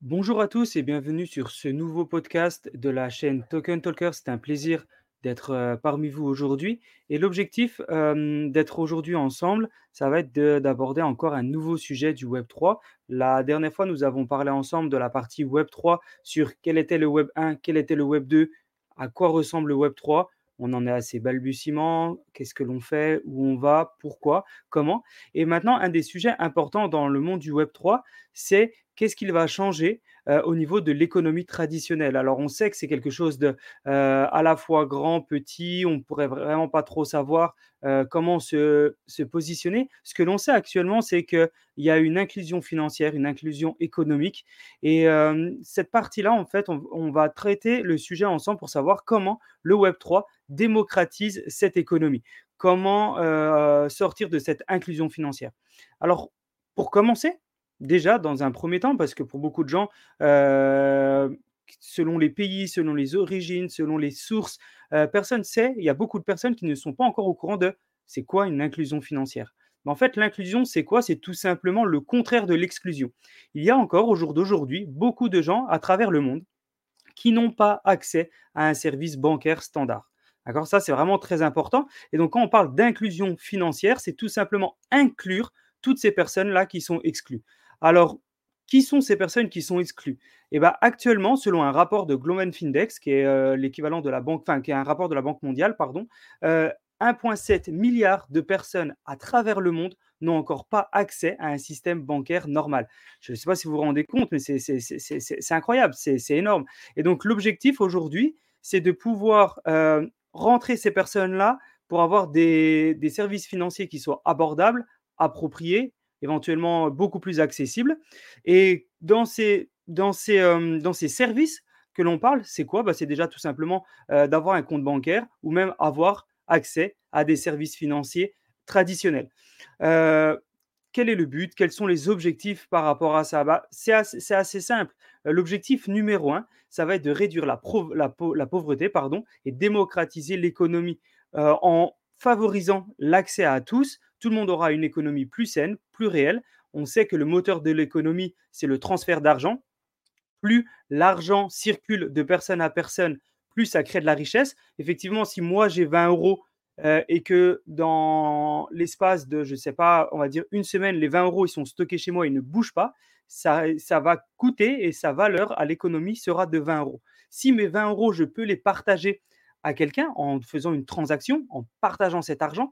Bonjour à tous et bienvenue sur ce nouveau podcast de la chaîne Token Talker. C'est un plaisir d'être euh, parmi vous aujourd'hui. Et l'objectif euh, d'être aujourd'hui ensemble, ça va être de- d'aborder encore un nouveau sujet du Web 3. La dernière fois, nous avons parlé ensemble de la partie Web 3 sur quel était le Web 1, quel était le Web 2, à quoi ressemble le Web 3. On en est à ses balbutiements, qu'est-ce que l'on fait, où on va, pourquoi, comment. Et maintenant, un des sujets importants dans le monde du Web 3, c'est qu'est-ce qu'il va changer au niveau de l'économie traditionnelle? Alors, on sait que c'est quelque chose de à la fois grand, petit, on ne pourrait vraiment pas trop savoir comment se, se positionner. Ce que l'on sait actuellement, c'est qu'il y a une inclusion financière, une inclusion économique. Et cette partie-là, en fait, on, va traiter le sujet ensemble pour savoir comment le Web3 démocratise cette économie. Comment sortir de cette inclusion financière? Alors, pour commencer, déjà, dans un premier temps, parce que pour beaucoup de gens, heu, selon les pays, selon les origines, selon les sources, heu, personne sait il y a beaucoup de personnes qui ne sont pas encore au courant de c'est quoi une inclusion financière? En fait, l'inclusion, c'est quoi? C'est tout simplement le contraire de l'exclusion. Il y a encore, au jour d'aujourd'hui, beaucoup de gens à travers le monde qui n'ont pas accès à un service bancaire standard. D'accord? Ça, c'est vraiment très important et donc quand on parle d'inclusion financière, c'est tout simplement inclure toutes ces personnes-là qui sont exclues. Alors, qui sont ces personnes qui sont exclues? Et ben, actuellement, selon un rapport de Global Findex, qui est, heu, l'équivalent de la banque enfin, qui est un rapport de la Banque mondiale, pardon, heu, 1,7 milliard de personnes à travers le monde n'ont encore pas accès à un système bancaire normal. Je ne sais pas si vous vous rendez compte, mais c'est incroyable, c'est énorme. Et donc l'objectif aujourd'hui, c'est de pouvoir, heu, rentrer ces personnes-là pour avoir des services financiers qui soient abordables, appropriés, éventuellement beaucoup plus accessibles. Et dans ces dans ces, hem, dans ces services que l'on parle, c'est quoi? Bah, c'est déjà tout simplement, heu, d'avoir un compte bancaire ou même avoir accès à des services financiers traditionnels. Heu, quel est le but? Quels sont les objectifs par rapport à ça? Bah, c'est assez assez simple. L'objectif numéro un, ça va être de réduire la la la pauvreté, pardon et démocratiser l'économie, en favorisant l'accès à tous. Tout le monde aura une économie plus saine, plus réelle. On sait que le moteur de l'économie, c'est le transfert d'argent. Plus l'argent circule de personne à personne, plus ça crée de la richesse. Effectivement, si moi j'ai 20 euros heu et que dans l'espace de, je ne sais pas, on va dire une semaine, les 20 euros ils sont stockés chez moi, ils ne bougent pas, ça ça va coûter et sa valeur à l'économie sera de 20 euros. Si mes 20 euros, je peux les partager à quelqu'un en faisant une transaction, en partageant cet argent,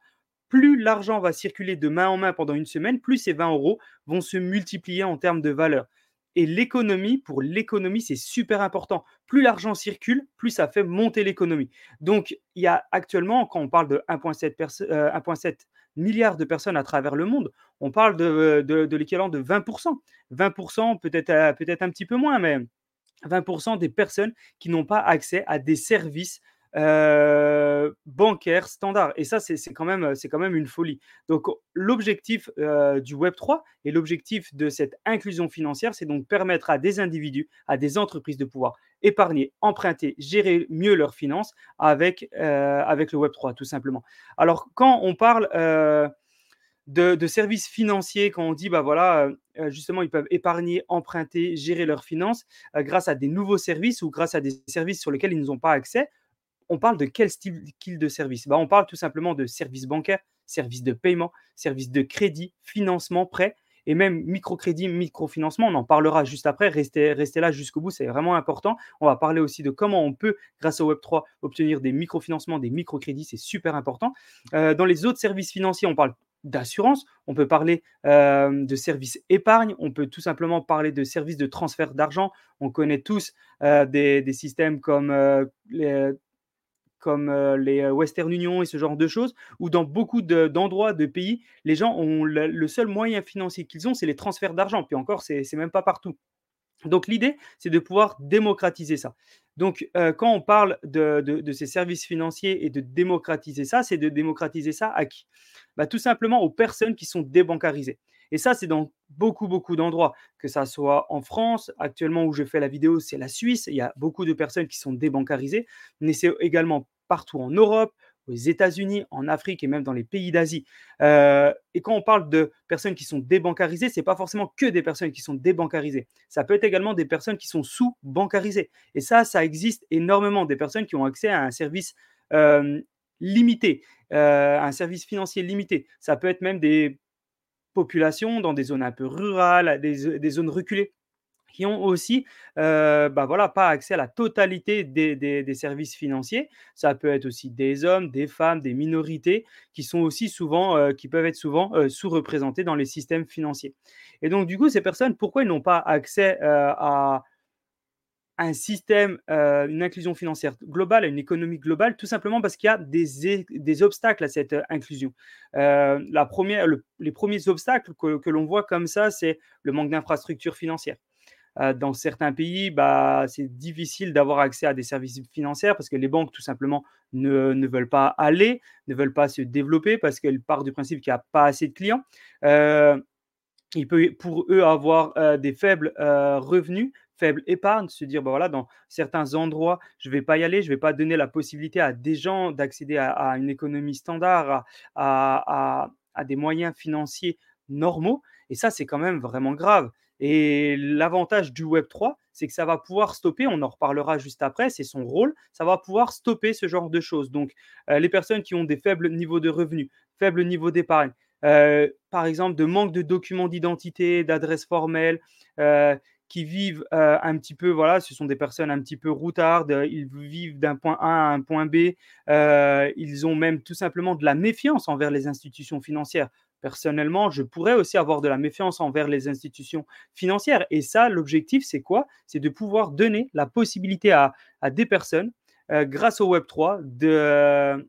plus l'argent va circuler de main en main pendant une semaine, plus ces 20 euros vont se multiplier en termes de valeur. Et l'économie, pour l'économie, c'est super important. Plus l'argent circule, plus ça fait monter l'économie. Donc, il y a actuellement, quand on parle de 1,7 perso- euh, 1,7 milliards de personnes à travers le monde, on parle de, de l'équivalent de 20%. 20%, peut-être euh, peut-être un petit peu moins, mais 20% des personnes qui n'ont pas accès à des services euh, bancaires standards. Et ça, c'est quand, même, quand même une folie. Donc, l'objectif euh, du Web3 et l'objectif de cette inclusion financière, c'est donc permettre à des individus, à des entreprises de pouvoir épargner, emprunter, gérer mieux leurs finances avec, euh, avec le Web3, tout simplement. Alors, quand on parle euh, de, services financiers, quand on dit, bah voilà, justement, ils peuvent épargner, emprunter, gérer leurs finances grâce à des nouveaux services ou grâce à des services sur lesquels ils n'ont pas accès, on parle de quel style de service? Bah, On parle tout simplement de services bancaires, services de paiement, services de crédit, financement, prêt et même microcrédit, microfinancement. On en parlera juste après. Restez, restez là jusqu'au bout, c'est vraiment important. On va parler aussi de comment on peut, grâce au Web3, obtenir des microfinancements, des microcrédits. C'est super important. Euh, dans les autres services financiers, on parle d'assurance, on peut parler euh, de services épargne, on peut tout simplement parler de services de transfert d'argent. On connaît tous euh, des, des, systèmes comme les, comme les Western Union et ce genre de choses, où dans beaucoup de- d'endroits, de, pays, les gens ont le, seul moyen financier qu'ils ont, c'est les transferts d'argent. Puis encore, c'est même pas partout. Donc l'idée, c'est de pouvoir démocratiser ça. Donc quand on parle de ces services financiers et de démocratiser ça, c'est de démocratiser ça à qui? Bah, Tout simplement aux personnes qui sont débancarisées. Et ça, c'est dans beaucoup, beaucoup d'endroits, que ça soit en France, actuellement où je fais la vidéo, c'est la Suisse, il y a beaucoup de personnes qui sont débancarisées, mais c'est également partout en Europe, aux États-Unis, en Afrique et même dans les pays d'Asie. Euh, et quand on parle de personnes qui sont débancarisées, ce n'est pas forcément que des personnes qui sont débancarisées. Ça peut être également des personnes qui sont sous-bancarisées. Et ça, ça existe énormément, des personnes qui ont accès à un service euh, limité, euh, un service financier limité. Ça peut être même des populations dans des zones un peu rurales, des zones reculées qui ont aussi euh, bah voilà, pas accès à la totalité des, services financiers. Ça peut être aussi des hommes, des femmes, des minorités qui sont aussi souvent, euh, qui peuvent être souvent euh, sous-représentés dans les systèmes financiers. Et donc, du coup, ces personnes, pourquoi ils n'ont pas accès à un système, une inclusion financière globale, une économie globale, tout simplement parce qu'il y a des, obstacles à cette inclusion. la première, les premiers obstacles que, l'on voit comme ça, c'est le manque d'infrastructures financières. Euh, dans certains pays, bah, c'est difficile d'avoir accès à des services financiers parce que les banques, tout simplement, ne, veulent pas aller, ne veulent pas se développer parce qu'elles partent du principe qu'il n'y a pas assez de clients. Euh, il peut pour eux avoir euh, des faibles revenus, faible épargne, se dire, bah voilà, dans certains endroits, je ne vais pas y aller, je ne vais pas donner la possibilité à des gens d'accéder à, une économie standard, à, à, des moyens financiers normaux. Et ça, c'est quand même vraiment grave. Et l'avantage du Web 3, c'est que ça va pouvoir stopper, on en reparlera juste après, c'est son rôle, ça va pouvoir stopper ce genre de choses. Donc, euh, les personnes qui ont des faibles niveaux de revenus, faibles niveaux d'épargne, euh, par exemple, de manque de documents d'identité, d'adresse formelle, euh, qui vivent un petit peu, voilà, ce sont des personnes un petit peu routardes, ils vivent d'un point A à un point B, ils ont même tout simplement de la méfiance envers les institutions financières. Personnellement, je pourrais aussi avoir de la méfiance envers les institutions financières. Et ça, l'objectif, c'est quoi? C'est de pouvoir donner la possibilité à, des personnes, euh, grâce au Web3, de,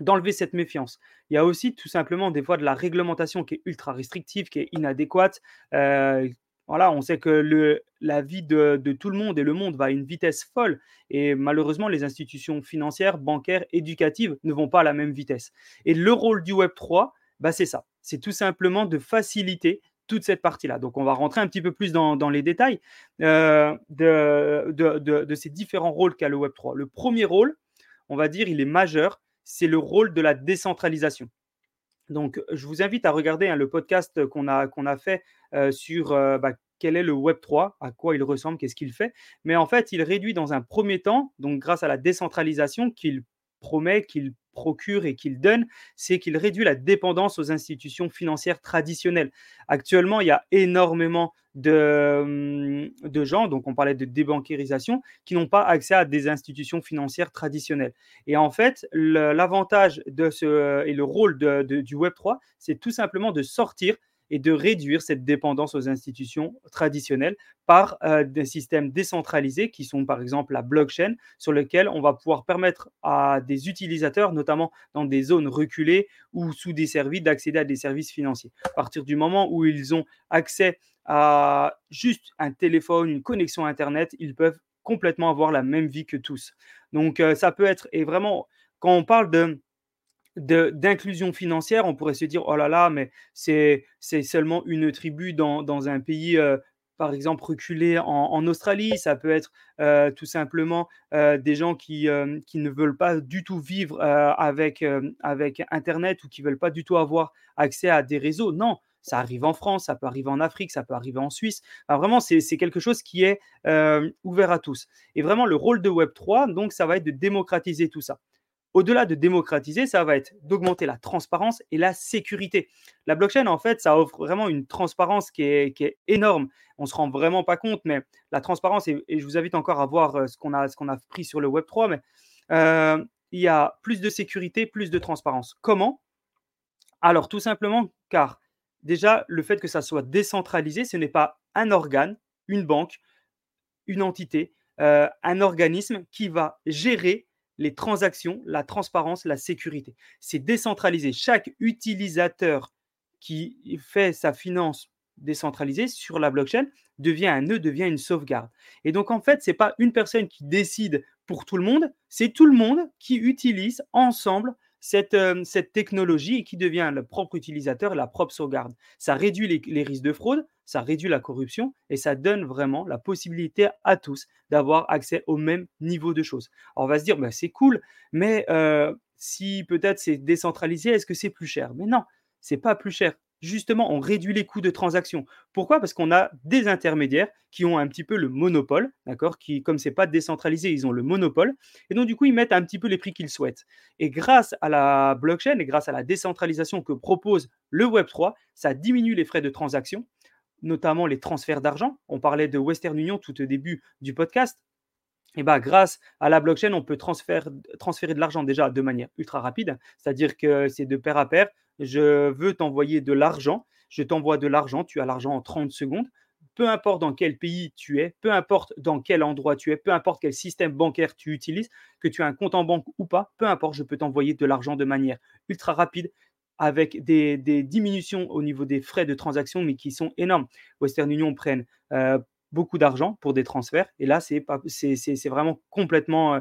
d'enlever cette méfiance. Il y a aussi tout simplement des fois de la réglementation qui est ultra restrictive, qui est inadéquate. Euh, voilà, on sait que la vie de, de, tout le monde et le monde va à une vitesse folle. Et malheureusement, les institutions financières, bancaires, éducatives ne vont pas à la même vitesse. Et le rôle du Web3, bah, c'est ça c'est tout simplement de faciliter toute cette partie-là. Donc, on va rentrer un petit peu plus dans, les détails euh, de, ces différents rôles qu'a le Web3. Le premier rôle, on va dire, il est majeur, c'est le rôle de la décentralisation. Donc, je vous invite à regarder hein, le podcast qu'on a, qu'on a fait euh, sur euh, bah, quel est le Web3, à quoi il ressemble, qu'est-ce qu'il fait. Mais en fait, il réduit dans un premier temps, donc grâce à la décentralisation qu'il promet, qu'il procure et qu'il donne, c'est qu'il réduit la dépendance aux institutions financières traditionnelles. Actuellement, il y a énormément de, hum, gens, donc on parlait de débancarisation, qui n'ont pas accès à des institutions financières traditionnelles. Et en fait, l'avantage et le rôle du Web3, c'est tout simplement de sortir et de réduire cette dépendance aux institutions traditionnelles par euh, des systèmes décentralisés qui sont par exemple la blockchain sur lequel on va pouvoir permettre à des utilisateurs, notamment dans des zones reculées ou sous des services, d'accéder à des services financiers. À partir du moment où ils ont accès à juste un téléphone, une connexion Internet, ils peuvent complètement avoir la même vie que tous. Donc euh, ça peut être, et vraiment, quand on parle de d'inclusion financière, on pourrait se dire, oh là là, mais c'est seulement une tribu dans, dans un pays, euh, par exemple, reculé en, Australie. Ça peut être euh, tout simplement euh, des gens qui, qui, ne veulent pas du tout vivre avec, avec Internet ou qui veulent pas du tout avoir accès à des réseaux. Non, ça arrive en France, ça peut arriver en Afrique, ça peut arriver en Suisse. vraiment, c'est quelque chose qui est ouvert à tous. Et vraiment, le rôle de Web3, donc, ça va être de démocratiser tout ça. Au-delà de démocratiser, ça va être d'augmenter la transparence et la sécurité. La blockchain, en fait, ça offre vraiment une transparence qui est, énorme. On ne se rend vraiment pas compte, mais la transparence, et, je vous invite encore à voir euh, ce qu'on a, a pris sur le Web3, mais euh, il y a plus de sécurité, plus de transparence. Comment? Alors, tout simplement car déjà, le fait que ça soit décentralisé, ce n'est pas un organe, une banque, une entité, euh, un organisme qui va gérer les transactions, la transparence, la sécurité. C'est décentralisé. Chaque utilisateur qui fait sa finance décentralisée sur la blockchain devient un nœud, devient une sauvegarde. Et donc en fait, ce n'est pas une personne qui décide pour tout le monde, c'est tout le monde qui utilise ensemble cette, euh, cette technologie qui devient le propre utilisateur, la propre sauvegarde. Ça réduit les, les risques de fraude, ça réduit la corruption et ça donne vraiment la possibilité à tous d'avoir accès au même niveau de choses. Alors on va se dire, bah, c'est cool, mais euh, si peut-être c'est décentralisé, est-ce que c'est plus cher? Mais non, c'est pas plus cher justement, on réduit les coûts de transaction. Pourquoi? Parce qu'on a des intermédiaires qui ont un petit peu le monopole, d'accord Qui, comme c'est pas décentralisé, ils ont le monopole, et donc du coup, ils mettent un petit peu les prix qu'ils souhaitent. Et grâce à la blockchain et grâce à la décentralisation que propose le Web 3, ça diminue les frais de transaction, notamment les transferts d'argent. On parlait de Western Union tout au début du podcast. Bah, grâce à la blockchain, on peut transférer, transférer de l'argent déjà de manière ultra rapide, c'est-à-dire que c'est de pair à pair. Je veux t'envoyer de l'argent, je t'envoie de l'argent, tu as l'argent en 30 secondes, peu importe dans quel pays tu es, peu importe dans quel endroit tu es, peu importe quel système bancaire tu utilises, que tu as un compte en banque ou pas, peu importe, je peux t'envoyer de l'argent de manière ultra rapide avec des, diminutions au niveau des frais de transaction, mais qui sont énormes. Western Union prennent euh, beaucoup d'argent pour des transferts, et là, c'est, vraiment complètement, euh,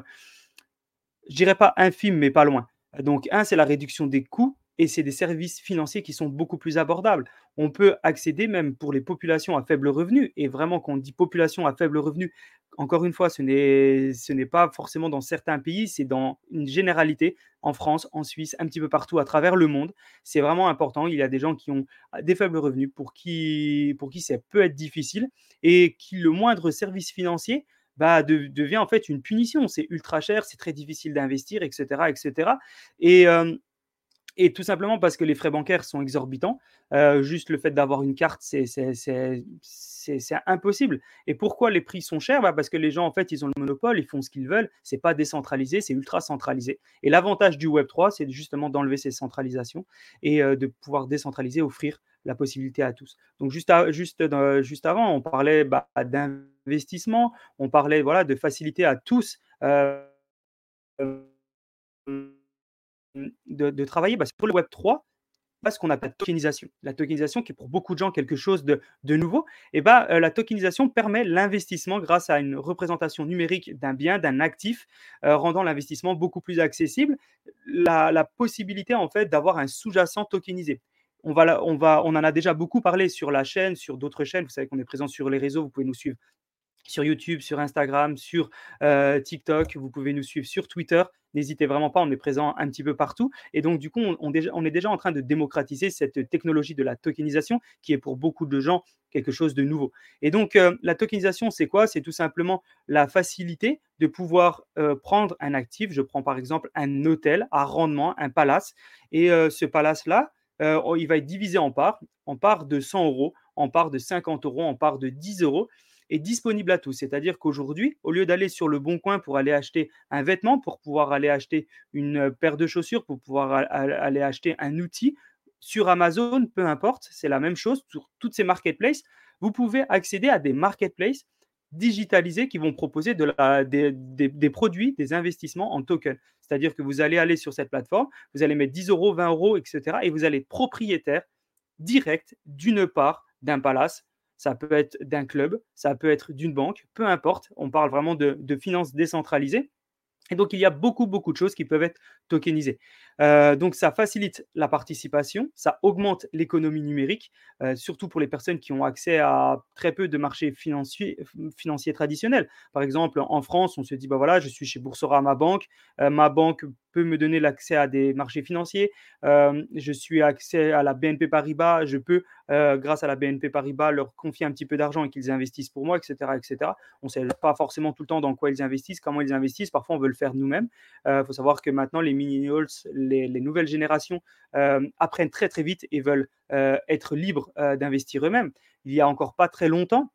je dirais pas infime, mais pas loin. Donc, un, c'est la réduction des coûts et c'est des services financiers qui sont beaucoup plus abordables. On peut accéder même pour les populations à faible revenu. Et vraiment, quand on dit population à faible revenu, encore une fois, ce n'est, pas forcément dans certains pays, c'est dans une généralité, en France, en Suisse, un petit peu partout à travers le monde. C'est vraiment important. Il y a des gens qui ont des faibles revenus pour qui, pour qui ça peut être difficile et qui le moindre service financier bah, devient en fait une punition. C'est ultra cher, c'est très difficile d'investir, etc. etc. Et, et tout simplement parce que les frais bancaires sont exorbitants. Euh, juste le fait d'avoir une carte, c'est impossible. Et pourquoi les prix sont chers? Bah Parce que les gens, en fait, ils ont le monopole, ils font ce qu'ils veulent. C'est pas décentralisé, c'est ultra centralisé. Et l'avantage du Web 3, c'est justement d'enlever ces centralisations et euh, de pouvoir décentraliser, offrir la possibilité à tous. Donc juste, juste, juste avant, on parlait bah, d'investissement, on parlait voilà, de facilité à tous. Euh, de, travailler bah, pour le Web 3, ce qu'on appelle tokenisation. La tokenisation, qui est pour beaucoup de gens quelque chose de, nouveau, et bah, euh, la tokenisation permet l'investissement grâce à une représentation numérique d'un bien, d'un actif, euh, rendant l'investissement beaucoup plus accessible. La, possibilité en fait d'avoir un sous-jacent tokenisé. On, va, on, va, on en a déjà beaucoup parlé sur la chaîne, sur d'autres chaînes. Vous savez qu'on est présent sur les réseaux, vous pouvez nous suivre sur YouTube, sur Instagram, sur TikTok. Vous pouvez nous suivre sur Twitter. N'hésitez vraiment pas, on est présent un petit peu partout. Et donc, du coup, on, est déjà en train de démocratiser cette technologie de la tokenisation qui est pour beaucoup de gens quelque chose de nouveau. Et donc, la tokenisation, c'est quoi? C'est tout simplement la facilité de pouvoir prendre un actif. Je prends par exemple un hôtel à rendement, un palace. Et ce palace-là, il va être divisé en parts, en parts de 100 euros, en parts de 50 euros, en parts de 10 euros est disponible à tous. C'est-à-dire qu'aujourd'hui, au lieu d'aller sur le bon coin pour aller acheter un vêtement, pour pouvoir aller acheter une euh, paire de chaussures, pour pouvoir aller acheter un outil, sur Amazon, peu importe, c'est la même chose sur toutes ces marketplaces. Vous pouvez accéder à des marketplaces digitalisés qui vont proposer des, des, produits, des investissements en token. C'est-à-dire que vous allez aller sur cette plateforme, vous allez mettre 10 euros, 20 euros, etc. Et vous allez être propriétaire direct d'une part d'un palace, ça peut être d'un club, ça peut être d'une banque, peu importe. On parle vraiment de, finances décentralisées. Et donc, il y a beaucoup, beaucoup de choses qui peuvent être tokenisées. Euh, donc, ça facilite la participation, ça augmente l'économie numérique, euh, surtout pour les personnes qui ont accès à très peu de marchés financiers, traditionnels. Par exemple, en France, on se dit, bah voilà, je suis chez Boursorama Banque, euh, ma banque peut me donner l'accès à des marchés financiers, je suis accès à la BNP Paribas, je peux, grâce à la BNP Paribas, leur confier un petit peu d'argent et qu'ils investissent pour moi, etc. etc. On ne sait pas forcément tout le temps dans quoi ils investissent, comment ils investissent, parfois on veut le faire nous-mêmes. Il faut savoir que maintenant, les millennials, les, nouvelles générations apprennent très très vite et veulent être libres d'investir eux-mêmes. Il y a encore pas très longtemps,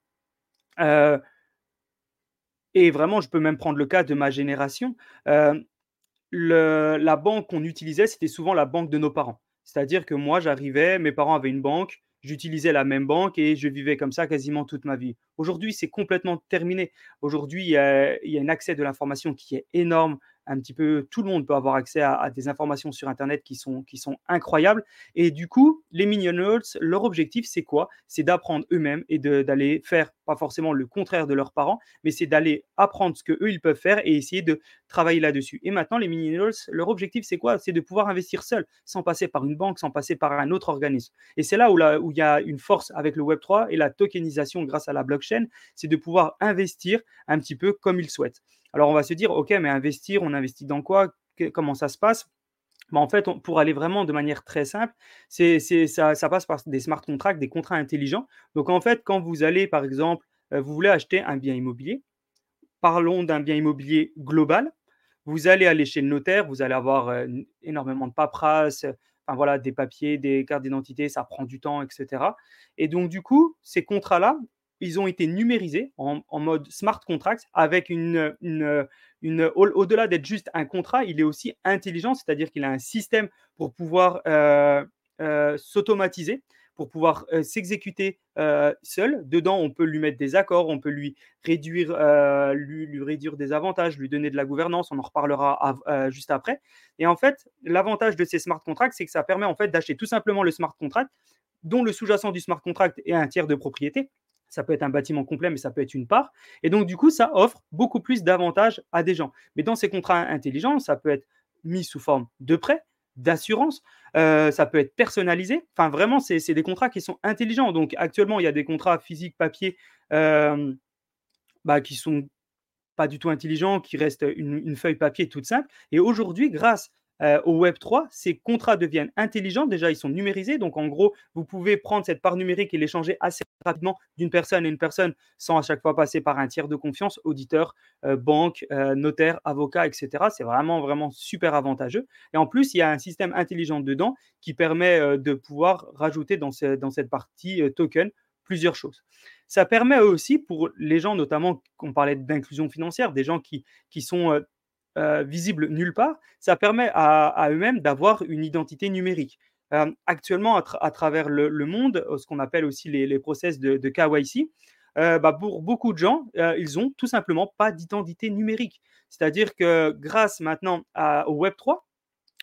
et vraiment, je peux même prendre le cas de ma génération la banque qu'on utilisait, c'était souvent la banque de nos parents. C'est-à-dire que moi, j'arrivais, mes parents avaient une banque, j'utilisais la même banque et je vivais comme ça quasiment toute ma vie. Aujourd'hui, c'est complètement terminé. Aujourd'hui, il y, a, un accès de l'information qui est énorme. Un petit peu, tout le monde peut avoir accès à, des informations sur Internet qui sont, qui sont incroyables. Et du coup, les Minions, leur objectif, c'est quoi? C'est d'apprendre eux-mêmes et d'aller faire, pas forcément le contraire de leurs parents, mais c'est d'aller apprendre ce qu'eux, ils peuvent faire et essayer de travailler là-dessus. Et maintenant, les millennials, leur objectif, c'est quoi? C'est de pouvoir investir seul, sans passer par une banque, sans passer par un autre organisme. Et c'est là où, là où il y a une force avec le Web3 et la tokenisation grâce à la blockchain, c'est de pouvoir investir un petit peu comme ils souhaitent. Alors on va se dire, ok, mais investir, on investit dans quoi? Comment ça se passe? Bah, en fait, pour aller vraiment de manière très simple, c'est, ça, ça, passe par des smart contracts, des contrats intelligents. Donc, en fait, quand vous allez, par exemple, euh, vous voulez acheter un bien immobilier, parlons d'un bien immobilier global. Vous allez aller chez le notaire, vous allez avoir euh, énormément de paperasse, des papiers, des cartes d'identité, ça prend du temps, etc. Et donc, du coup, ces contrats-là, ils ont été numérisés en, mode smart contracts avec une, une, une au-delà d'être juste un contrat, il est aussi intelligent, c'est-à-dire qu'il a un système pour pouvoir euh, euh, s'automatiser, pour pouvoir euh, s'exécuter seul. Dedans, on peut lui mettre des accords, on peut lui réduire, lui, réduire des avantages, lui donner de la gouvernance. On en reparlera juste après. Et en fait, l'avantage de ces smart contracts, c'est que ça permet en fait d'acheter tout simplement le smart contract, dont le sous-jacent du smart contract est un tiers de propriété ça peut être un bâtiment complet, mais ça peut être une part. Et donc, du coup, ça offre beaucoup plus d'avantages à des gens. Mais dans ces contrats intelligents, ça peut être mis sous forme de prêt, d'assurance, euh, ça peut être personnalisé. Enfin, vraiment, c'est des contrats qui sont intelligents. Donc, actuellement, il y a des contrats physiques, papier, euh, bah, qui sont pas du tout intelligents, qui restent une, une feuille papier toute simple. Et aujourd'hui, grâce euh, au Web 3, ces contrats deviennent intelligents. Déjà, ils sont numérisés. Donc, en gros, vous pouvez prendre cette part numérique et l'échanger assez rapidement d'une personne à une personne sans à chaque fois passer par un tiers de confiance, auditeur, euh, banque, euh, notaire, avocat, etc. C'est vraiment, vraiment super avantageux. Et en plus, il y a un système intelligent dedans qui permet de pouvoir rajouter dans, cette partie token plusieurs choses. Ça permet aussi pour les gens, notamment, qu'on parlait d'inclusion financière, des gens qui sont euh, visible nulle part, ça permet à, eux-mêmes d'avoir une identité numérique. Euh, actuellement, à, travers le, monde, euh, ce qu'on appelle aussi les, process de, KYC, bah, pour beaucoup de gens, ils ont tout simplement pas d'identité numérique. C'est-à-dire que grâce maintenant au Web3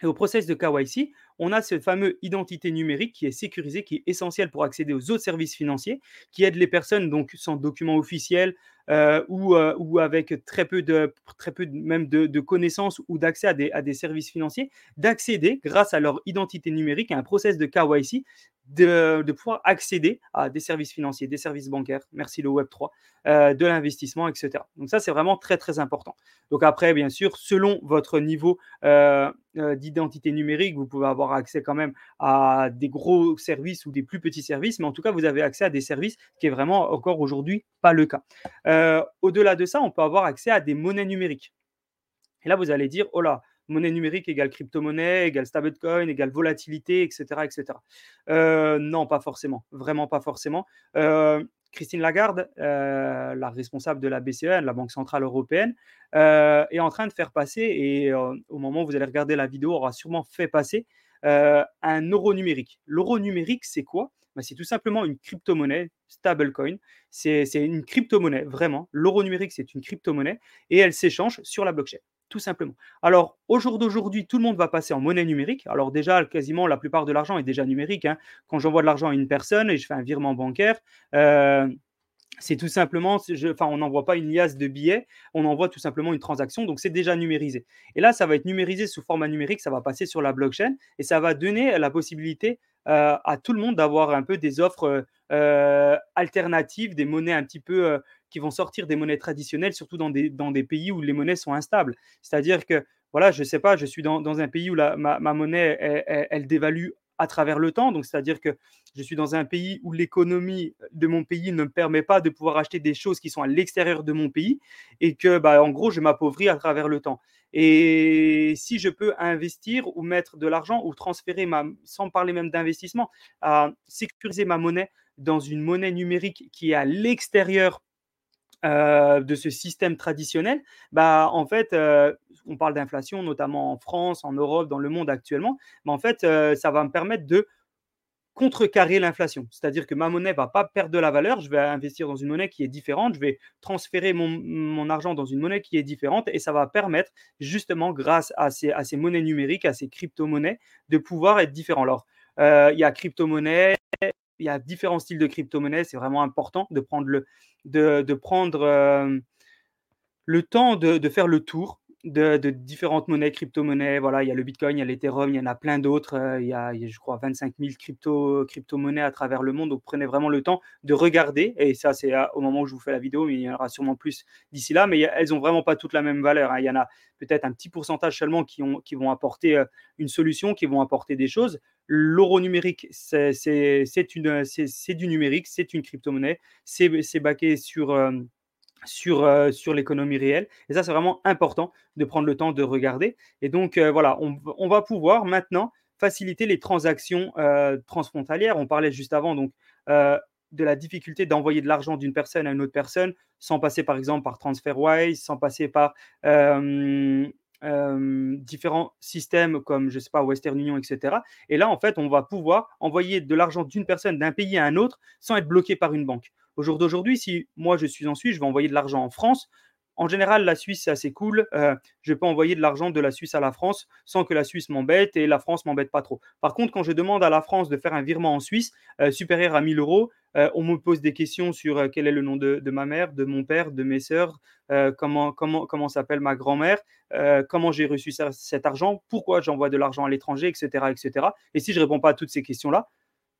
et au process de KYC, on a ce fameux identité numérique qui est sécurisé, qui est essentiel pour accéder aux autres services financiers, qui aide les personnes sans document officiel euh, ou, euh, ou, avec très peu de, connaissances ou d'accès à des, à des services financiers, d'accéder grâce à leur identité numérique à un process de KYC de, pouvoir accéder à des services financiers, des services bancaires, merci le Web3, euh, de l'investissement, etc. Donc ça, c'est vraiment très, très important. Donc après, bien sûr, selon votre niveau euh, euh, d'identité numérique, vous pouvez avoir accès quand même à des gros services ou des plus petits services, mais en tout cas, vous avez accès à des services qui est vraiment encore aujourd'hui pas le cas. Au-delà de ça, on peut avoir accès à des monnaies numériques. Et là, vous allez dire, oh là, monnaie numérique égale crypto-monnaie, égale stablecoin, égale volatilité, etc. etc. Euh, non, pas forcément. Vraiment pas forcément. Euh, Christine Lagarde, euh, la responsable de la BCE, la Banque Centrale Européenne, est en train de faire passer, et au moment où vous allez regarder la vidéo, aura sûrement fait passer un euro numérique. L'euro numérique, c'est quoi? Bah, C'est tout simplement une crypto-monnaie, stablecoin. C'est une crypto-monnaie, vraiment. L'euro numérique, c'est une crypto-monnaie, et elle s'échange sur la blockchain tout simplement. Alors, au jour d'aujourd'hui, tout le monde va passer en monnaie numérique. Alors déjà, quasiment la plupart de l'argent est déjà numérique. Hein. Quand j'envoie de l'argent à une personne et je fais un virement bancaire, euh, c'est tout simplement, on n'envoie pas une liasse de billets, on envoie tout simplement une transaction, donc c'est déjà numérisé. Et là, ça va être numérisé sous format numérique, ça va passer sur la blockchain et ça va donner la possibilité euh, à tout le monde d'avoir un peu des offres euh, alternatives, des monnaies un petit peu qui vont sortir des monnaies traditionnelles, surtout dans des, dans des pays où les monnaies sont instables. C'est-à-dire que, voilà, je ne sais pas, je suis dans, dans un pays où la, ma, monnaie, elle, dévalue à travers le temps. Donc, c'est-à-dire que je suis dans un pays où l'économie de mon pays ne me permet pas de pouvoir acheter des choses qui sont à l'extérieur de mon pays et que, bah, en gros, je m'appauvris à travers le temps. Et si je peux investir ou mettre de l'argent ou transférer, ma, sans parler même d'investissement, à sécuriser ma monnaie dans une monnaie numérique qui est à l'extérieur euh, de ce système traditionnel, bah, en fait, euh, on parle d'inflation, notamment en France, en Europe, dans le monde actuellement, mais en fait, euh, ça va me permettre de contrecarrer l'inflation. C'est-à-dire que ma monnaie va pas perdre de la valeur, je vais investir dans une monnaie qui est différente, je vais transférer mon, argent dans une monnaie qui est différente et ça va permettre justement, grâce à ces, à ces monnaies numériques, à ces crypto-monnaies, de pouvoir être différent. Alors, il y a crypto-monnaie, il y a différents styles de crypto-monnaies. C'est vraiment important de prendre le, de, prendre, euh, le temps de faire le tour de, différentes monnaies, crypto-monnaies. Voilà, il y a le Bitcoin, il y a l'Ethereum, il y en a plein d'autres. Euh, il, y a, je crois, 25 000 crypto, crypto-monnaies à travers le monde. Donc, prenez vraiment le temps de regarder. Et ça, c'est euh, au moment où je vous fais la vidéo, mais il y en aura sûrement plus d'ici là. Mais elles n'ont vraiment pas toutes la même valeur. Hein. Il y en a peut-être un petit pourcentage seulement qui, ont, qui vont apporter euh, une solution, qui vont apporter des choses. L'euro numérique, c'est du numérique, c'est une crypto-monnaie, c'est baqué sur sur, euh, sur l'économie réelle. Et ça, c'est vraiment important de prendre le temps de regarder. Et donc, euh, voilà, on, on, va pouvoir maintenant faciliter les transactions euh, transfrontalières. On parlait juste avant donc, de la difficulté d'envoyer de l'argent d'une personne à une autre personne sans passer, par exemple, par TransferWise, sans passer par différents systèmes comme, je sais pas, Western Union, etc. Et là, en fait, on va pouvoir envoyer de l'argent d'une personne d'un pays à un autre sans être bloqué par une banque. Au jour d'aujourd'hui, si moi je suis en Suisse, je vais envoyer de l'argent en France. En général, la Suisse, c'est assez cool. Euh, je peux envoyer de l'argent de la Suisse à la France sans que la Suisse m'embête et la France m'embête pas trop. Par contre, quand je demande à la France de faire un virement en Suisse euh, supérieur à 1000 euros, euh, on me pose des questions sur euh, quel est le nom de, ma mère, de mon père, de mes sœurs, euh, comment, comment, comment s'appelle ma grand-mère, comment j'ai reçu cet argent, pourquoi j'envoie de l'argent à l'étranger, etc., etc. Et si je réponds pas à toutes ces questions-là,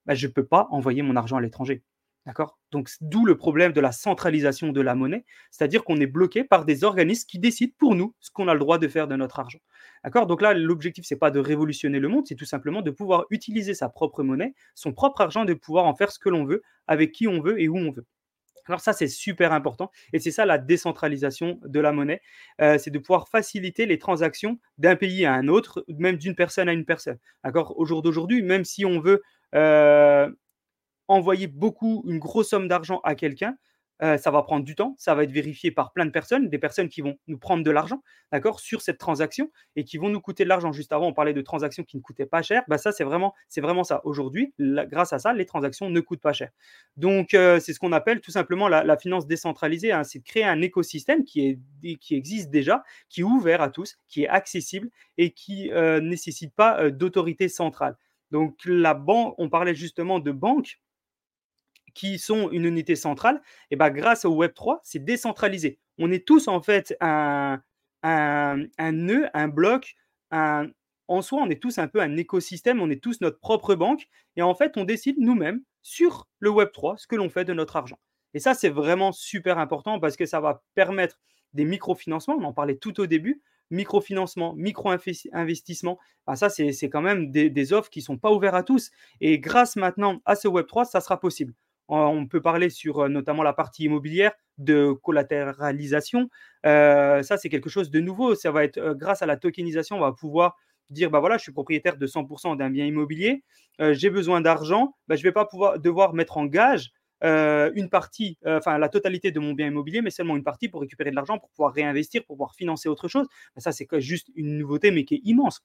bah, je ne peux pas envoyer mon argent à l'étranger. D'accord? Donc, d'où le problème de la centralisation de la monnaie, c'est-à-dire qu'on est bloqué par des organismes qui décident pour nous ce qu'on a le droit de faire de notre argent. D'accord? Donc là, l'objectif, c'est pas de révolutionner le monde, c'est tout simplement de pouvoir utiliser sa propre monnaie, son propre argent, de pouvoir en faire ce que l'on veut, avec qui on veut et où on veut. Alors ça, c'est super important. Et c'est ça la décentralisation de la monnaie. Euh, c'est de pouvoir faciliter les transactions d'un pays à un autre, même d'une personne à une personne. D'accord? Au jour d'aujourd'hui, même si on veut euh, envoyer beaucoup, une grosse somme d'argent à quelqu'un, ça va prendre du temps, ça va être vérifié par plein de personnes, des personnes qui vont nous prendre de l'argent, d'accord, sur cette transaction et qui vont nous coûter de l'argent. Juste avant, on parlait de transactions qui ne coûtaient pas cher. Bah ça, c'est vraiment, c'est vraiment ça. Aujourd'hui, grâce à ça, les transactions ne coûtent pas cher. Donc, c'est ce qu'on appelle tout simplement la, finance décentralisée. Hein. C'est de créer un écosystème qui, est, qui existe déjà, qui est ouvert à tous, qui est accessible et qui euh, nécessite pas d'autorité centrale. Donc, la banque, on parlait justement de banque qui sont une unité centrale, et ben grâce au Web3, c'est décentralisé. On est tous en fait un, un, nœud, un bloc, en soi, on est tous un peu un écosystème, on est tous notre propre banque, et en fait, on décide nous-mêmes sur le Web3 ce que l'on fait de notre argent. Et ça, c'est vraiment super important parce que ça va permettre des microfinancements, on en parlait tout au début, microfinancement, micro-investissement, ben ça, c'est quand même des, des, offres qui ne sont pas ouvertes à tous. Et grâce maintenant à ce Web3, ça sera possible. On peut parler sur euh, notamment la partie immobilière de collatéralisation. Euh, ça, c'est quelque chose de nouveau. Ça va être euh, grâce à la tokenisation, on va pouvoir dire bah je suis propriétaire de 100% d'un bien immobilier, j'ai besoin d'argent, bah, je ne vais pas pouvoir devoir mettre en gage une partie, enfin la totalité de mon bien immobilier, mais seulement une partie pour récupérer de l'argent, pour pouvoir réinvestir, pour pouvoir financer autre chose. Bah, ça, c'est juste une nouveauté, mais qui est immense.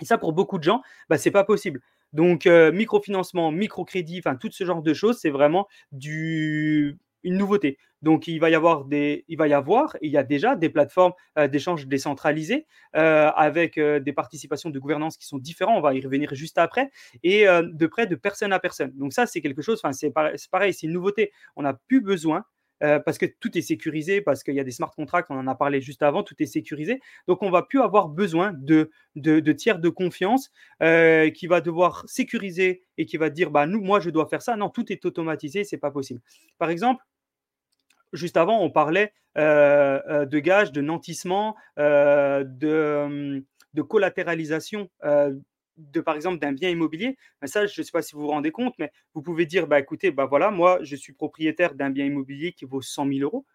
Et ça, pour beaucoup de gens, bah, ce n'est pas possible. Donc, euh, microfinancement, microcrédit, enfin, tout ce genre de choses, c'est vraiment du, une nouveauté. Donc, il va y avoir des, il va y avoir, il y a déjà des plateformes euh, d'échange décentralisées euh, avec des participations de gouvernance qui sont différentes. On va y revenir juste après et de près de personne à personne. Donc ça, c'est quelque chose. C'est pareil, c'est une nouveauté. On n'a plus besoin euh, parce que tout est sécurisé, parce qu'il y a des smart contracts, on en a parlé juste avant, tout est sécurisé. Donc, on va plus avoir besoin de, tiers de confiance euh, qui va devoir sécuriser et qui va dire, bah, nous, moi, je dois faire ça. Non, tout est automatisé, c'est pas possible. Par exemple, juste avant, on parlait euh, de gages, de nantissement, de, de collatéralisation de par exemple d'un bien immobilier, ben ça, je ne sais pas si vous vous rendez compte, mais vous pouvez dire, bah écoutez, bah voilà, moi, je suis propriétaire d'un bien immobilier qui vaut 100 000 euros.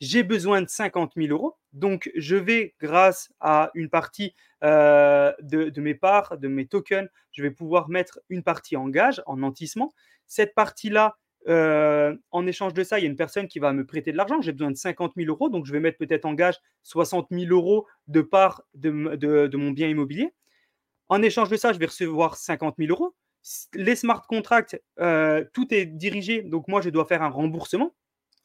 J'ai besoin de 50 000 euros, donc je vais, grâce à une partie euh, de, mes parts, de mes tokens, je vais pouvoir mettre une partie en gage, en nantissement. Cette partie-là, euh, en échange de ça, il y a une personne qui va me prêter de l'argent. J'ai besoin de 50 000 euros, donc je vais mettre peut-être en gage 60 000 euros de part de mon bien immobilier. En échange de ça, je vais recevoir 50 000 euros. Les smart contracts, euh, tout est dirigé. Donc, moi, je dois faire un remboursement.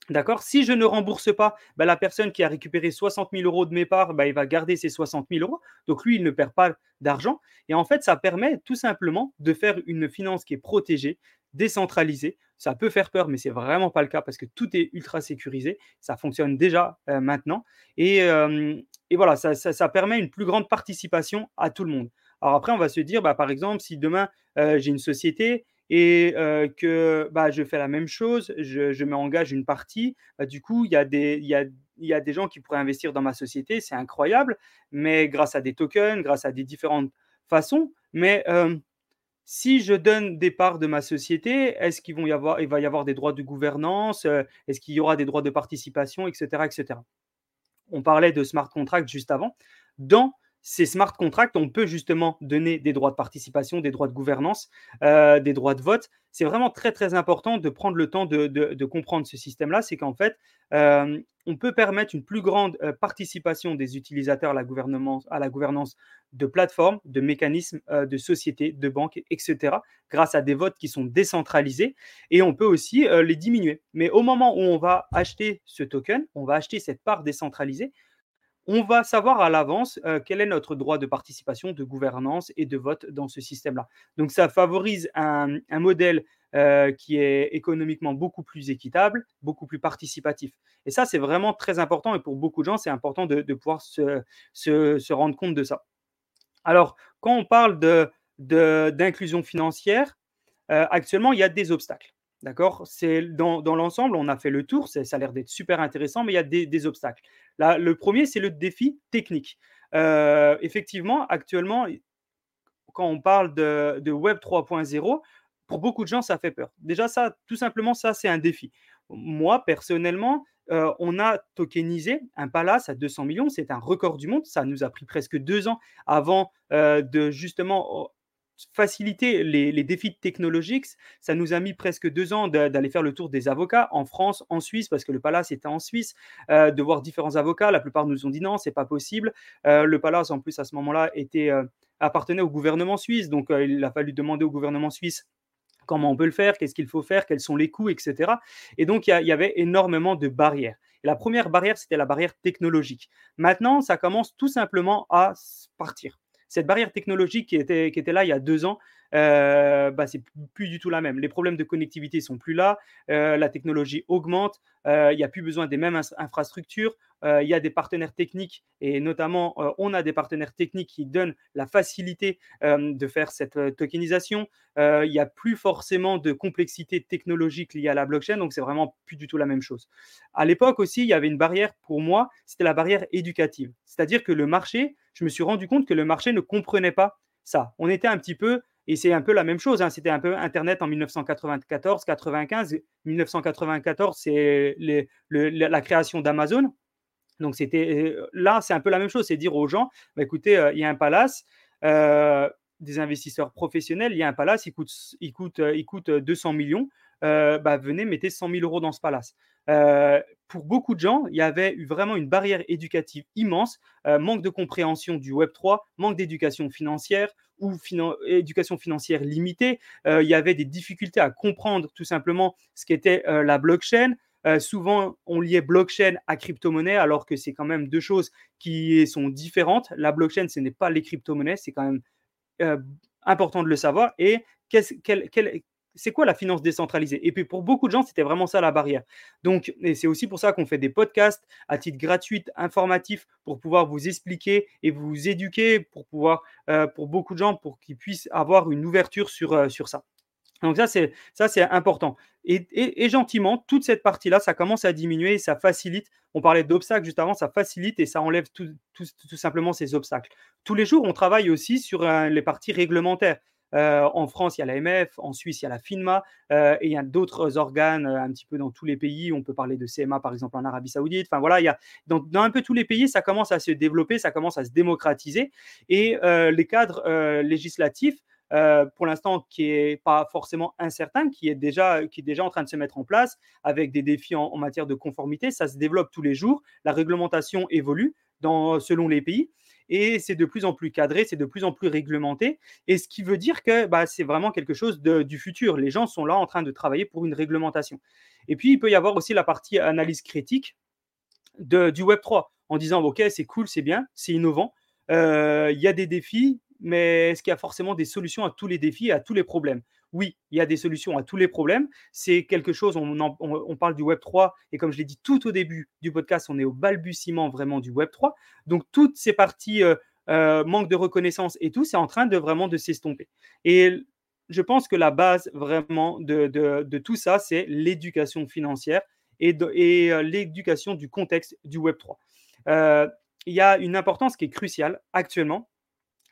D'accord? Si je ne rembourse pas, bah, la personne qui a récupéré 60 000 euros de mes parts, bah, il va garder ses 60 000 euros. Donc, lui, il ne perd pas d'argent. Et en fait, ça permet tout simplement de faire une finance qui est protégée, décentralisé. Ça peut faire peur, mais c'est vraiment pas le cas parce que tout est ultra sécurisé. Ça fonctionne déjà euh, maintenant. Et, euh, voilà, ça, permet une plus grande participation à tout le monde. Alors après, on va se dire, bah, par exemple, si demain euh, j'ai une société et euh, que bah, je fais la même chose, je, je m'engage une partie, bah, du coup, il y, a des, y, a, y a des gens qui pourraient investir dans ma société, c'est incroyable, mais grâce à des tokens, grâce à des différentes façons. Mais euh, si je donne des parts de ma société, est-ce qu'il va y avoir des droits de gouvernance Est-ce qu'il y aura des droits de participation, etc., etc. On parlait de smart contract juste avant. Dans ces smart contracts, on peut justement donner des droits de participation, des droits de gouvernance, euh, des droits de vote. C'est vraiment très très important de prendre le temps de, comprendre ce système-là. C'est qu'en fait, euh, on peut permettre une plus grande euh, participation des utilisateurs à la, gouvernance de plateformes, de mécanismes, de sociétés, de banques, etc., grâce à des votes qui sont décentralisés. Et on peut aussi les diminuer. Mais au moment où on va acheter ce token, on va acheter cette part décentralisée, on va savoir à l'avance euh, quel est notre droit de participation, de gouvernance et de vote dans ce système-là. Donc ça favorise un, modèle euh, qui est économiquement beaucoup plus équitable, beaucoup plus participatif. Et ça, c'est vraiment très important et pour beaucoup de gens, c'est important de, de pouvoir se, rendre compte de ça. Alors, quand on parle d'inclusion de, financière, euh, actuellement, il y a des obstacles. D'accord? Dans, l'ensemble, on a fait le tour, ça a l'air d'être super intéressant, mais il y a des obstacles. Le premier, c'est le défi technique. Euh, effectivement, actuellement, quand on parle de, Web 3.0, pour beaucoup de gens, ça fait peur. Déjà, ça, tout simplement, ça, c'est un défi. Moi, personnellement, euh, on a tokenisé un palace à 200 millions. C'est un record du monde. Ça nous a pris presque deux ans avant euh, de justement faciliter les, défis technologiques. Ça nous a mis presque deux ans d'aller faire le tour des avocats en France, en Suisse, parce que le Palace était en Suisse, euh, de voir différents avocats. La plupart nous ont dit non, c'est pas possible. Euh, le Palace, en plus, à ce moment-là, était euh, appartenait au gouvernement suisse, donc il a fallu demander au gouvernement suisse comment on peut le faire, qu'est-ce qu'il faut faire, quels sont les coûts, etc. Et donc, il y, y, avait énormément de barrières. Et la première barrière, c'était la barrière technologique. Maintenant, ça commence tout simplement à partir. Cette barrière technologique qui était, était là il y a deux ans, euh, bah, c'est plus du tout la même. Les problèmes de connectivité sont plus là, euh, la technologie augmente, euh, il n'y a plus besoin des mêmes infrastructures, il y a des partenaires techniques et notamment on a des partenaires techniques qui donnent la facilité de faire cette tokenisation. il n'y a plus forcément de complexité technologique liée à la blockchain, donc c'est vraiment plus du tout la même chose. À l'époque aussi, il y avait une barrière pour moi, c'était la barrière éducative, c'est-à-dire que le marché, je me suis rendu compte que le marché ne comprenait pas ça. On était un petit peu et c'est un peu la même chose. Hein. C'était un peu Internet en 1994, 95. 1994, c'est la création d'Amazon. Donc c'était là, c'est un peu la même chose, c'est dire aux gens, bah, écoutez, euh, il y a un palace, euh, des investisseurs professionnels, il y a un palace, il coûte 200 millions, euh, bah, venez, mettez 100 000 euros dans ce palace. pour beaucoup de gens, il y avait eu vraiment une barrière éducative immense, manque de compréhension du Web 3, manque d'éducation financière ou éducation financière limitée. il y avait des difficultés à comprendre tout simplement ce qu'était la blockchain. Euh, souvent, on liait blockchain à crypto-monnaie, alors que c'est quand même deux choses qui sont différentes. La blockchain, ce n'est pas les crypto-monnaies, c'est quand même euh, important de le savoir. Et c'est quoi la finance décentralisée? Et puis pour beaucoup de gens, c'était vraiment ça la barrière. Donc, c'est aussi pour ça qu'on fait des podcasts à titre gratuit, informatif, pour pouvoir vous expliquer et vous éduquer, pour pouvoir, euh, pour beaucoup de gens, pour qu'ils puissent avoir une ouverture sur, euh, ça. Donc ça, c'est important. Et, gentiment, toute cette partie-là, ça commence à diminuer et ça facilite. On parlait d'obstacles juste avant, ça facilite et ça enlève tout, simplement ces obstacles. Tous les jours, on travaille aussi sur euh, les parties réglementaires. Euh, en France, il y a l'AMF, en Suisse, il y a la FINMA, euh, et il y a d'autres organes euh, un petit peu dans tous les pays. On peut parler de CMA, par exemple, en Arabie Saoudite. Enfin voilà, il y a, dans, un peu tous les pays, ça commence à se développer, ça commence à se démocratiser. Et les cadres législatifs, pour l'instant qui est pas forcément incertain, qui est déjà qui est déjà en train de se mettre en place avec des défis en, matière de conformité. Ça se développe tous les jours. La réglementation évolue selon les pays et c'est de plus en plus cadré, c'est de plus en plus réglementé. Et ce qui veut dire que bah, c'est vraiment quelque chose du futur. Les gens sont là en train de travailler pour une réglementation. Et puis il peut y avoir aussi la partie analyse critique du Web 3 en disant ok c'est cool, c'est bien, c'est innovant. Euh, il y a des défis, mais est-ce qu'il y a forcément des solutions à tous les défis et à tous les problèmes? Oui, il y a des solutions à tous les problèmes. C'est quelque chose, on, parle du Web 3, et comme je l'ai dit tout au début du podcast, on est au balbutiement vraiment du Web 3. Donc toutes ces parties euh, euh, manque de reconnaissance et tout, c'est en train de vraiment de s'estomper. Et je pense que la base vraiment de, tout ça, c'est l'éducation financière et, et l'éducation du contexte du Web 3 il y a une importance qui est cruciale actuellement.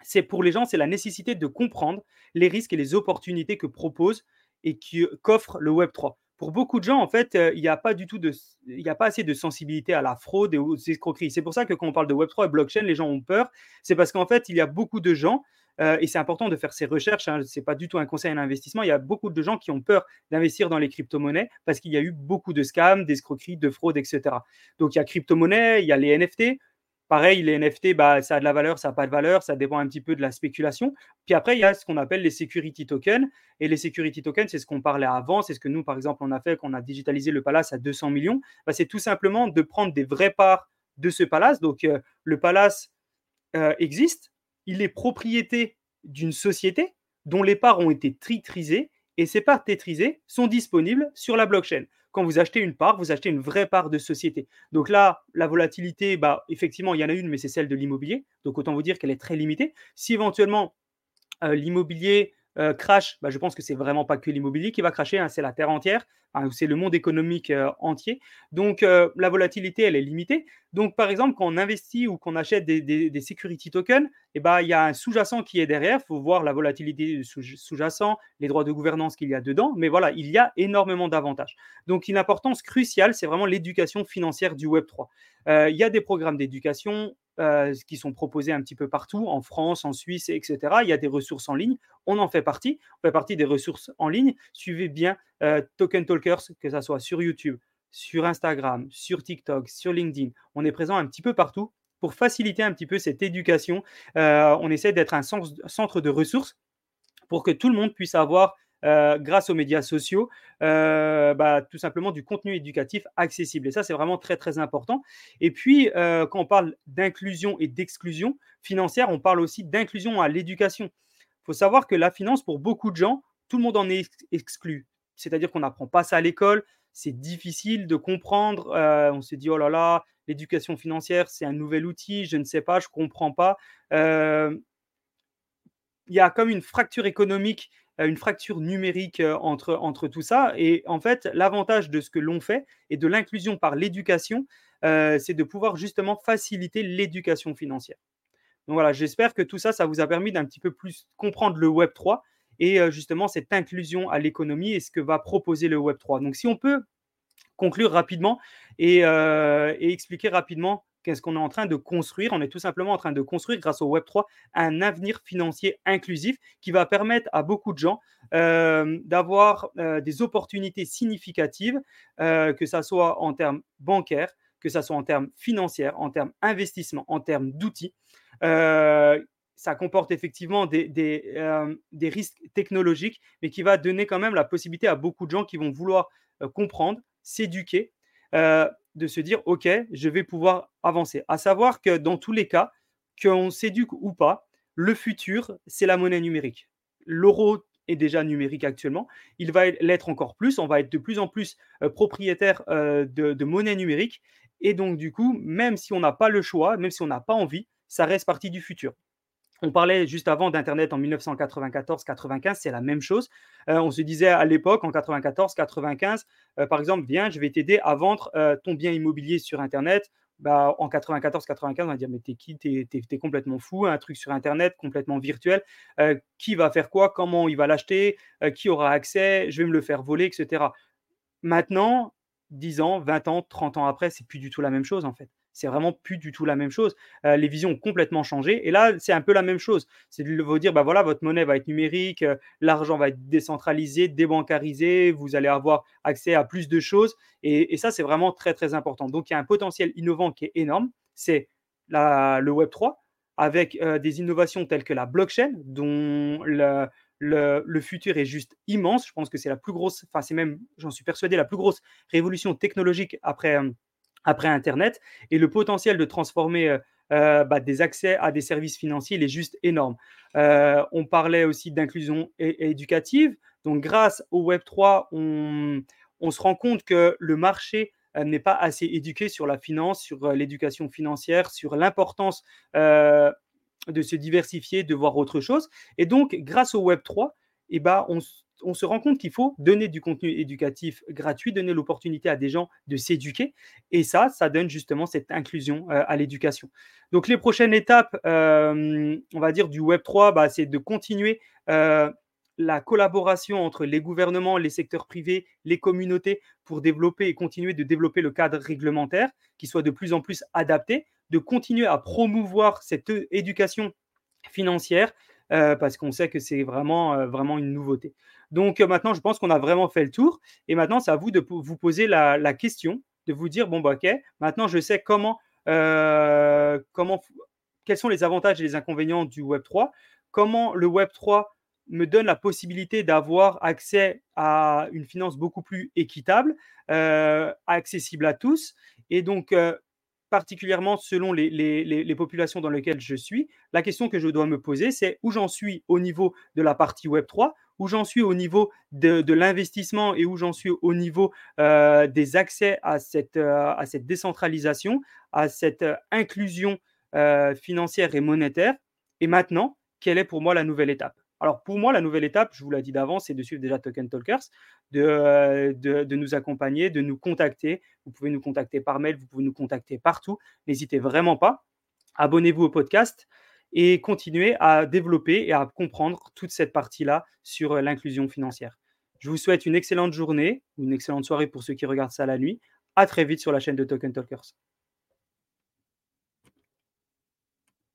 C'est pour les gens, c'est la nécessité de comprendre les risques et les opportunités que propose et qu'offre le Web 3. Pour beaucoup de gens, en fait, euh, il n'y a pas du tout de, il a pas assez de sensibilité à la fraude et aux escroqueries. C'est pour ça que quand on parle de Web 3 et blockchain, les gens ont peur. C'est parce qu'en fait, il y a beaucoup de gens euh, et c'est important de faire ces recherches. Hein, ce n'est pas du tout un conseil en investissement. Il y a beaucoup de gens qui ont peur d'investir dans les crypto-monnaies parce qu'il y a eu beaucoup de scams, d'escroqueries, de fraudes, etc. Donc, il y a crypto-monnaies, il y a les NFT. Pareil, les NFT, bah, ça a de la valeur, ça n'a pas de valeur, ça dépend un petit peu de la spéculation. Puis après, il y a ce qu'on appelle les security tokens. Et les security tokens, c'est ce qu'on parlait avant, c'est ce que nous, par exemple, on a fait, qu'on a digitalisé le palace à 200 millions. Bah, c'est tout simplement de prendre des vraies parts de ce palace. Donc, euh, le palace euh, existe, il est propriété d'une société dont les parts ont été titrisées et ces parts tétrisées sont disponibles sur la blockchain quand vous achetez une part, vous achetez une vraie part de société. Donc là, la volatilité, bah, effectivement, il y en a une, mais c'est celle de l'immobilier. Donc autant vous dire qu'elle est très limitée. Si éventuellement euh, l'immobilier euh, crash, bah, je pense que c'est vraiment pas que l'immobilier qui va cracher, hein, c'est la terre entière, c'est le monde économique euh, entier. Donc la volatilité, elle est limitée. Donc par exemple, quand on investit ou qu'on achète des, security tokens, eh bah, il y a un sous-jacent qui est derrière. Il faut voir la volatilité sous-jacent, les droits de gouvernance qu'il y a dedans. Mais voilà, il y a énormément d'avantages. Donc une importance cruciale, c'est vraiment l'éducation financière du Web 3. il y a des programmes d'éducation euh, qui sont proposés un petit peu partout, en France, en Suisse, etc. Il y a des ressources en ligne. On en fait partie. On fait partie des ressources en ligne. Suivez bien euh, Token Talkers, que ce soit sur YouTube, sur Instagram, sur TikTok, sur LinkedIn. On est présent un petit peu partout pour faciliter un petit peu cette éducation. Euh, on essaie d'être un centre de ressources pour que tout le monde puisse avoir euh, grâce aux médias sociaux, euh, bah, tout simplement du contenu éducatif accessible. Et ça, c'est vraiment très, très important. Et puis, euh, quand on parle d'inclusion et d'exclusion financière, on parle aussi d'inclusion à l'éducation. Il faut savoir que la finance, pour beaucoup de gens, tout le monde en est exclu. C'est-à-dire qu'on n'apprend pas ça à l'école, c'est difficile de comprendre. on se dit, oh là là, l'éducation financière, c'est un nouvel outil, je ne sais pas, je ne comprends pas. il y a comme une fracture économique une fracture numérique entre, entre tout ça. Et en fait, l'avantage de ce que l'on fait et de l'inclusion par l'éducation, c'est de pouvoir justement faciliter l'éducation financière. Donc voilà, j'espère que tout ça, ça vous a permis d'un petit peu plus comprendre le Web 3 et justement cette inclusion à l'économie et ce que va proposer le Web 3. Donc si on peut conclure rapidement et expliquer rapidement qu'est-ce qu'on est en train de construire? On est tout simplement en train de construire, grâce au Web3, un avenir financier inclusif qui va permettre à beaucoup de gens euh, d'avoir euh, des opportunités significatives, euh, que ce soit en termes bancaires, que ce soit en termes financiers, en termes investissement, en termes d'outils. ça comporte effectivement des, des, risques technologiques, mais qui va donner quand même la possibilité à beaucoup de gens qui vont vouloir comprendre, s'éduquer, de se dire, OK, je vais pouvoir avancer. À savoir que dans tous les cas, qu'on s'éduque ou pas, le futur, c'est la monnaie numérique. L'euro est déjà numérique actuellement. Il va l'être encore plus. On va être de plus en plus euh, propriétaire euh, de, monnaie numérique. Et donc, du coup, même si on n'a pas le choix, même si on n'a pas envie, ça reste partie du futur. On parlait juste avant d'Internet en 1994-95, c'est la même chose. Euh, on se disait à l'époque, en 94-95, euh, par exemple, viens, je vais t'aider à vendre euh, ton bien immobilier sur Internet. Bah, en 94-95, on va dire, mais t'es qui? T'es es, complètement fou, un truc sur Internet complètement virtuel. qui va faire quoi? Comment il va l'acheter? Qui aura accès? Je vais me le faire voler, etc. Maintenant, 10 ans, 20 ans, 30 ans après, c'est plus du tout la même chose en fait c'est vraiment plus du tout la même chose. Euh, les visions ont complètement changé. Et là, c'est un peu la même chose. C'est de vous dire, bah voilà, votre monnaie va être numérique, euh, l'argent va être décentralisé, débancarisé, vous allez avoir accès à plus de choses. Et, ça, c'est vraiment très, très important. Donc, il y a un potentiel innovant qui est énorme. C'est le Web 3 avec euh, des innovations telles que la blockchain, dont le, le, futur est juste immense. Je pense que c'est la plus grosse, enfin, c'est même, j'en suis persuadé, la plus grosse révolution technologique après après Internet. Et le potentiel de transformer euh, euh, bah, des accès à des services financiers, il est juste énorme. Euh, on parlait aussi d'inclusion éducative. Donc grâce au Web3, on, se rend compte que le marché n'est pas assez éduqué sur la finance, sur l'éducation financière, sur l'importance de se diversifier, de voir autre chose. Et donc, grâce au Web3, eh ben, on, on se rend compte qu'il faut donner du contenu éducatif gratuit, donner l'opportunité à des gens de s'éduquer. Et ça, ça donne justement cette inclusion euh, à l'éducation. Donc les prochaines étapes, euh, on va dire, du Web 3, bah, c'est de continuer euh, la collaboration entre les gouvernements, les secteurs privés, les communautés pour développer et continuer de développer le cadre réglementaire qui soit de plus en plus adapté, de continuer à promouvoir cette éducation financière euh, parce qu'on sait que c'est vraiment, euh, vraiment une nouveauté. Donc euh, maintenant, je pense qu'on a vraiment fait le tour. Et maintenant, c'est à vous de vous poser la, question, de vous dire, bon, bah, ok, maintenant je sais comment, comment, quels sont les avantages et les inconvénients du Web 3, comment le Web 3 me donne la possibilité d'avoir accès à une finance beaucoup plus équitable, accessible à tous. Et donc, particulièrement selon les, populations dans lesquelles je suis, la question que je dois me poser, c'est où j'en suis au niveau de la partie Web 3, où j'en suis au niveau de, l'investissement et où j'en suis au niveau euh, des accès à cette, euh, à cette décentralisation, à cette euh, inclusion financière et monétaire. Et maintenant, quelle est pour moi la nouvelle étape? Alors pour moi, la nouvelle étape, je vous l'ai dit d'avance, c'est de suivre déjà Token Talkers, de, euh, de, nous accompagner, de nous contacter. Vous pouvez nous contacter par mail, vous pouvez nous contacter partout. N'hésitez vraiment pas. Abonnez-vous au podcast et continuez à développer et à comprendre toute cette partie-là sur euh, l'inclusion financière. Je vous souhaite une excellente journée ou une excellente soirée pour ceux qui regardent ça la nuit. À très vite sur la chaîne de Token Talkers.